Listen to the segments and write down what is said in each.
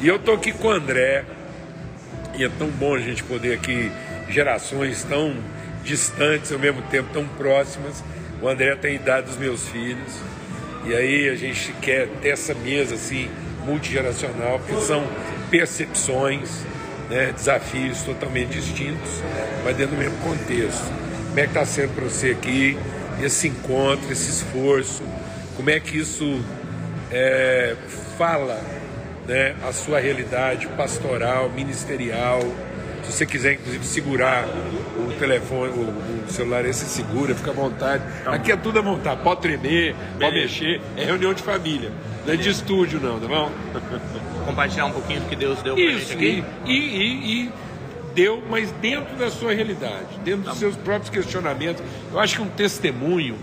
E eu tô aqui com o André, e é tão bom a gente poder aqui, gerações tão distantes ao mesmo tempo, tão próximas. O André tem a idade dos meus filhos. E aí a gente quer ter essa mesa assim, multigeracional, porque são percepções, né, desafios totalmente distintos, mas dentro do mesmo contexto. Como é que está sendo para você aqui esse encontro, esse esforço? Como é que isso é, fala né, a sua realidade pastoral, ministerial? Se você quiser, inclusive, segurar o telefone, o, o celular, esse segura, fica à vontade. Aqui é tudo à vontade, pode tremer, pode mexer, é reunião de família. Não é de estúdio, não, tá bom? Compartilhar um pouquinho do que Deus deu pra Isso, gente aqui. e, e, e deu, mas dentro da sua realidade, dentro dos seus próprios questionamentos. Eu acho que um testemunho,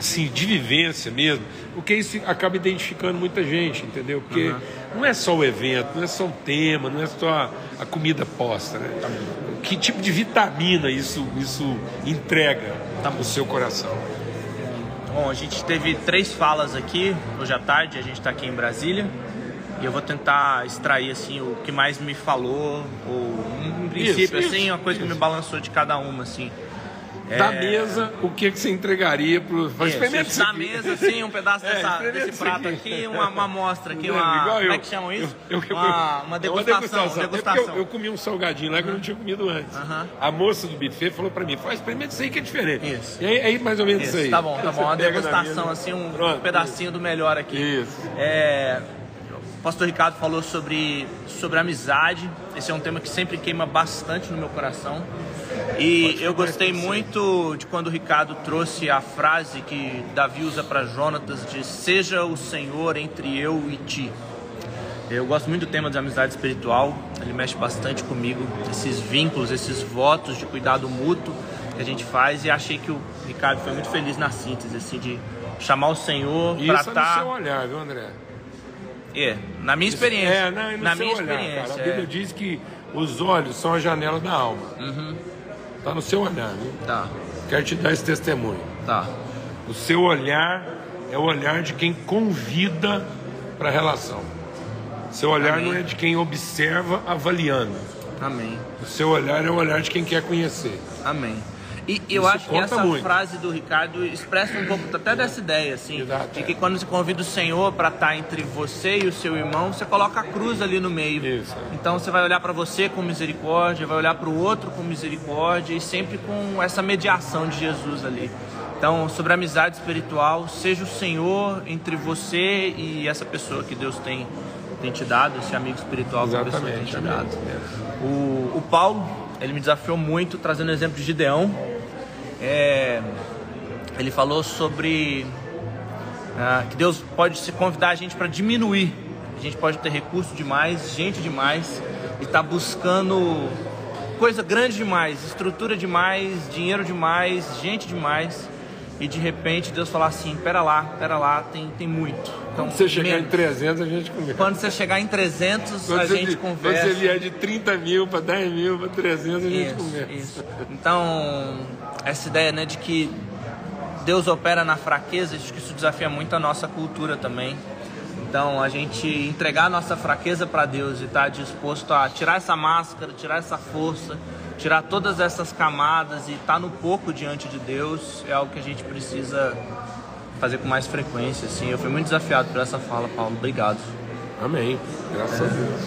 assim, de vivência mesmo, porque isso acaba identificando muita gente, entendeu? Porque não é só o evento, não é só o tema, não é só a, comida posta, né? Que tipo de vitamina isso, isso entrega no seu coração? Bom, a gente teve três falas aqui hoje à tarde, a gente está aqui em Brasília. E eu vou tentar extrair assim o que mais me falou, ou em princípio, Isso, assim, isso, uma coisa que me balançou de cada uma, assim. Da mesa, o que, que você entregaria para o. Experimenta Isso, isso da mesa, assim, um pedaço É, dessa, desse prato aqui. uma, uma amostra aqui, Igual uma. eu. Como é que chamam isso? Eu- eu- uma, uma É degustação. É porque degustação. Eu, eu comi um salgadinho lá que eu não tinha comido antes. Aham. A moça do buffet falou pra mim: faz experimenta isso aí que é diferente. Isso. E aí, aí, mais ou menos isso, Isso, aí. tá bom, tá bom. Uma degustação, assim, um Pronto, pedacinho do melhor aqui. Isso. É, o pastor Ricardo falou sobre, sobre amizade. Esse é um tema que sempre queima bastante no meu coração. E eu gostei muito de quando o Ricardo trouxe a frase que Davi usa para Jonatas de seja o Senhor entre eu e ti. Eu gosto muito do tema de amizade espiritual, ele mexe bastante comigo, esses vínculos, esses votos de cuidado mútuo que a gente faz e achei que o Ricardo foi muito feliz na síntese, assim, de chamar o Senhor Isso para é no estar. seu olhar, viu, André? É, na minha experiência. É, não, é na seu minha olhar, experiência. cara. A Bíblia é. diz que os olhos são a janela da alma. Uhum. Tá no seu olhar, viu? Tá, Quero te dar esse testemunho. tá. O seu olhar é o olhar de quem convida para a relação. Seu olhar Amém. não é de quem observa avaliando. Amém. O seu olhar é o olhar de quem quer conhecer. Amém. E eu Isso acho que essa muito. frase do Ricardo expressa um pouco até dessa ideia, assim, Exato, de é. que quando você convida o Senhor para estar entre você e o seu irmão, você coloca a cruz ali no meio. Isso. Então você vai olhar para você com misericórdia, vai olhar para o outro com misericórdia e sempre com essa mediação de Jesus ali. Então, sobre a amizade espiritual, seja o Senhor entre você e essa pessoa que Deus tem, tem te dado, esse amigo espiritual que a pessoa tem te dado. O, o Paulo, ele me desafiou muito trazendo o exemplo de Gideão. É, ele falou sobre ah, que Deus pode se convidar a gente para diminuir. A gente pode ter recurso demais, gente demais, e está buscando coisa grande demais, estrutura demais, dinheiro demais, gente demais. E de repente Deus falar assim: pera lá, pera lá, tem, tem muito. Então, Quando você chegar menos. em 300, a gente conversa. Quando você chegar em 300, Quando a gente quando conversa. você vier de 30 mil para 10 mil para 300, a gente Isso, conversa. isso. Então, essa ideia né, de que Deus opera na fraqueza, acho que isso desafia muito a nossa cultura também. Então, a gente entregar a nossa fraqueza para Deus e estar disposto a tirar essa máscara, tirar essa força, tirar todas essas camadas e estar no pouco diante de Deus é algo que a gente precisa fazer com mais frequência. Assim. Eu fui muito desafiado por essa fala, Paulo. Obrigado. Amém. Graças a Deus.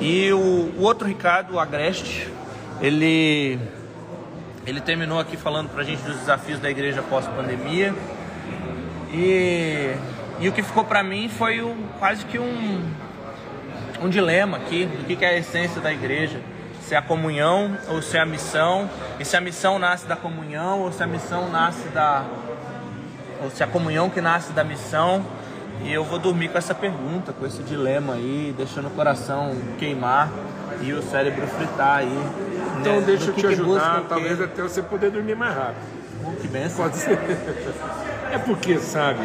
E o, o outro Ricardo, o Agreste, ele, ele terminou aqui falando pra gente dos desafios da igreja pós-pandemia. E, e o que ficou pra mim foi um, quase que um, um dilema aqui do que que é a essência da igreja. Se é a comunhão ou se é a missão. E se a missão nasce da comunhão ou se a missão nasce da. Ou se a comunhão que nasce da missão. E eu vou dormir com essa pergunta, com esse dilema aí, deixando o coração queimar e o cérebro fritar aí. Então né? deixa Do eu te ajudar, talvez até você poder dormir mais rápido. Oh, que benção. Pode ser. É porque, sabe,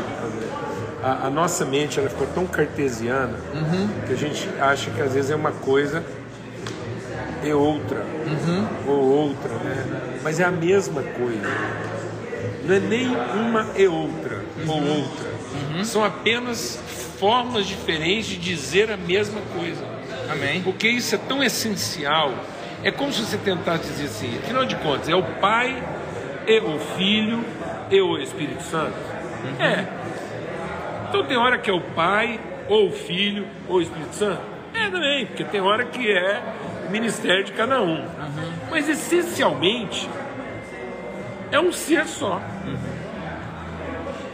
a, a nossa mente ela ficou tão cartesiana que a gente acha que às vezes é uma coisa e outra, ou outra, né? Mas é a mesma coisa. Não é nem uma e outra, ou outra. São apenas formas diferentes de dizer a mesma coisa. Amém. Porque isso é tão essencial. É como se você tentasse dizer assim, afinal de contas, é o Pai e o Filho e o Espírito Santo? Uhum. É. Então tem hora que é o Pai, ou o Filho, ou o Espírito Santo? É também, porque tem hora que é ministério de cada um. Uhum. Mas essencialmente é um ser só. Uhum.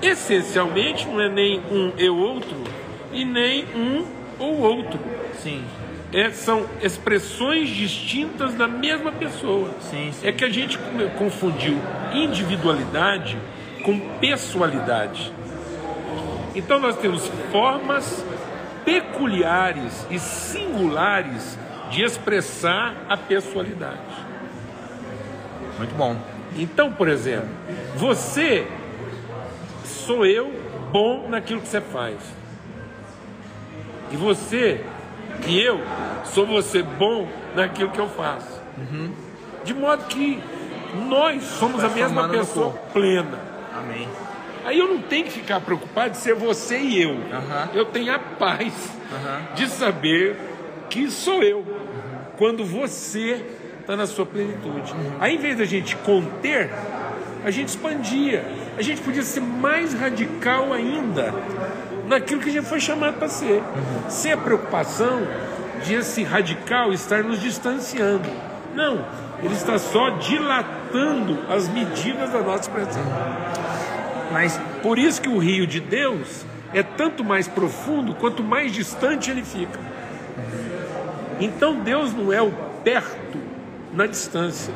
Essencialmente não é nem um e outro, e nem um ou outro. Sim. É, são expressões distintas da mesma pessoa. Sim, sim. É que a gente confundiu individualidade com pessoalidade. Então nós temos formas peculiares e singulares de expressar a pessoalidade. Muito bom. Então, por exemplo, você sou eu bom naquilo que você faz. E você e eu sou você bom naquilo que eu faço. Uhum. De modo que nós somos a mesma pessoa plena. Amém. Aí eu não tenho que ficar preocupado de ser você e eu. Uhum. Eu tenho a paz uhum. de saber que sou eu. Quando você está na sua plenitude. Aí, em vez da gente conter, a gente expandia. A gente podia ser mais radical ainda naquilo que a gente foi chamado para ser. Uhum. Sem a preocupação de esse radical estar nos distanciando. Não, ele está só dilatando as medidas da nossa expressão. Mas por isso que o rio de Deus é tanto mais profundo quanto mais distante ele fica. Então Deus não é o perto na distância.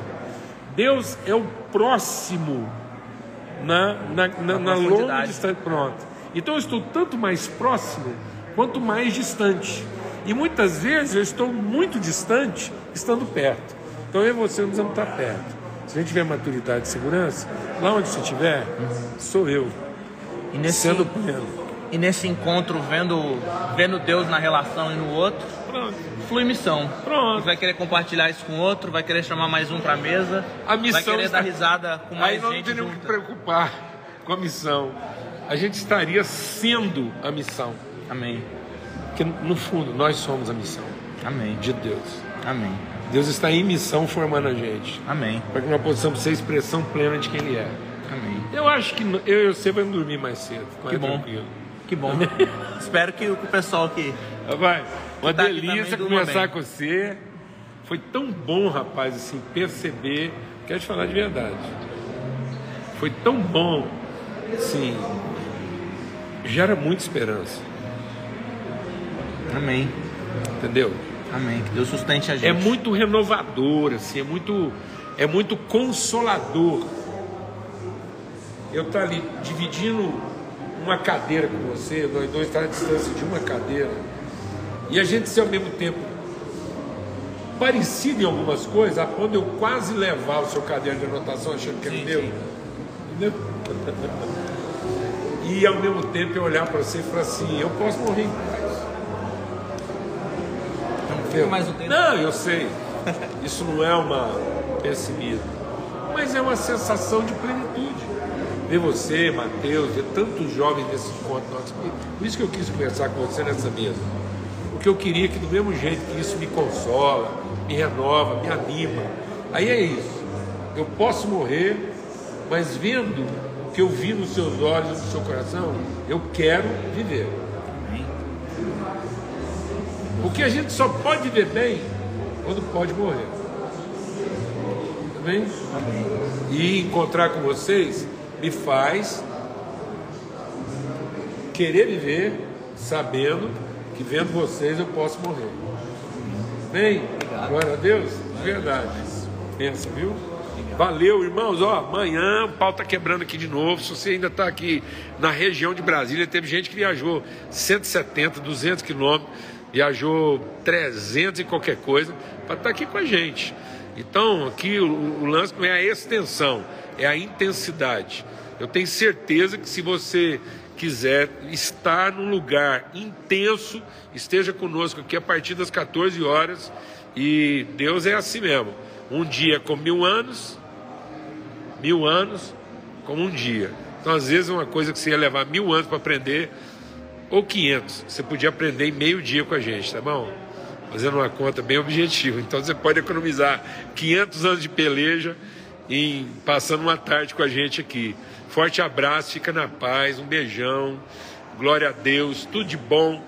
Deus é o próximo na, na, na, na longa distância. Pronto. Então eu estou tanto mais próximo quanto mais distante. E muitas vezes eu estou muito distante estando perto. Então eu e você não precisamos estar perto. Se a gente tiver maturidade e segurança, lá onde você estiver, sou eu. E nesse, sendo pleno. E nesse encontro, vendo, vendo Deus na relação e no outro, Pronto. flui missão. Pronto. Vai querer compartilhar isso com outro, vai querer chamar mais um para a mesa, a missão vai querer está... dar risada com mais Aí não gente teríamos junta. que preocupar com a missão a gente estaria sendo a missão. Amém. Porque no fundo nós somos a missão. Amém. De Deus. Amém. Deus está em missão formando a gente. Amém. Para que nós possamos ser expressão plena de quem Ele é. Amém. Eu acho que eu e você vamos dormir mais cedo. Que bom. Tranquilo. Que bom. Espero que o pessoal que. Vai. Uma tá delícia conversar com você. Foi tão bom, rapaz, assim, perceber. Quero te falar de verdade. Foi tão bom, assim, gera muita esperança. Amém. Entendeu? Amém. Que Deus sustente a gente. É muito renovador, assim, é muito, é muito consolador. Eu estar tá ali dividindo uma cadeira com você, nós dois estar à distância de uma cadeira, e a gente ser ao mesmo tempo parecido em algumas coisas, a ponto de eu quase levar o seu caderno de anotação achando que é meu. Entendeu? e ao mesmo tempo eu olhar para você e falar assim, eu posso morrer em paz. Não, mais um tempo. não, eu sei. Isso não é uma pessimismo, mas é uma sensação de plenitude. Ver você, Mateus, ver tantos jovens nesse encontro nosso. Por isso que eu quis conversar com você nessa mesa. Porque eu queria que do mesmo jeito que isso me consola, me renova, me anima. Aí é isso. Eu posso morrer, mas vendo que eu vi nos seus olhos, no seu coração, eu quero viver. Porque a gente só pode viver bem quando pode morrer. Amém. E encontrar com vocês me faz querer viver sabendo que vendo vocês eu posso morrer. Amém? Glória a Deus. Verdade. Pensa, viu? Valeu, irmãos. Ó, amanhã o pau tá quebrando aqui de novo. Se você ainda está aqui na região de Brasília, teve gente que viajou 170, 200 quilômetros, viajou 300 e qualquer coisa para estar tá aqui com a gente. Então, aqui o, o lance não é a extensão, é a intensidade. Eu tenho certeza que se você quiser estar num lugar intenso, esteja conosco aqui a partir das 14 horas. E Deus é assim mesmo. Um dia com mil anos, mil anos como um dia. Então, às vezes, uma coisa que você ia levar mil anos para aprender, ou 500. Você podia aprender em meio dia com a gente, tá bom? Fazendo uma conta bem objetiva. Então você pode economizar 500 anos de peleja em passando uma tarde com a gente aqui. Forte abraço, fica na paz, um beijão, glória a Deus, tudo de bom.